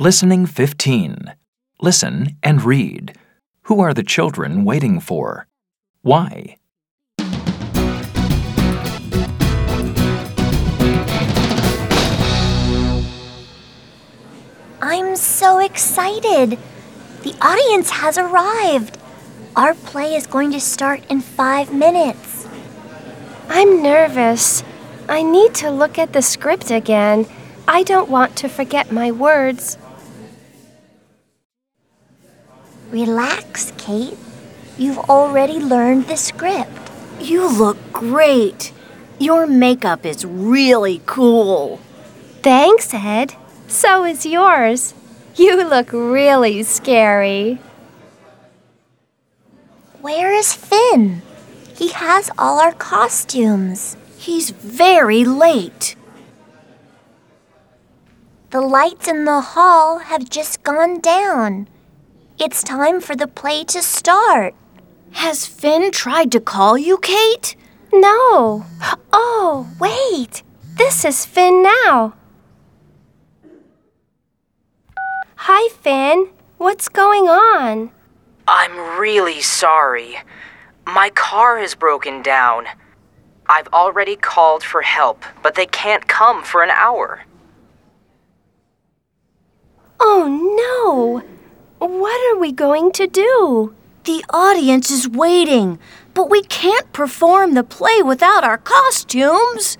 Listening 15. Listen and read. Who are the children waiting for? Why? I'm so excited. The audience has arrived. Our play is going to start in five minutes. I'm nervous. I need to look at the script again. I don't want to forget my words. Relax, Kate. You've already learned the script. You look great. Your makeup is really cool. Thanks, Ed. So is yours. You look really scary. Where is Finn? He has all our costumes. He's very late. The lights in the hall have just gone down. It's time for the play to start. Has Finn tried to call you, Kate? No. Oh, wait. This is Finn now. Hi, Finn. What's going on? I'm really sorry. My car has broken down. I've already called for help, but they can't come for an hour. Oh, no. What are we going to do? The audience is waiting, but we can't perform the play without our costumes.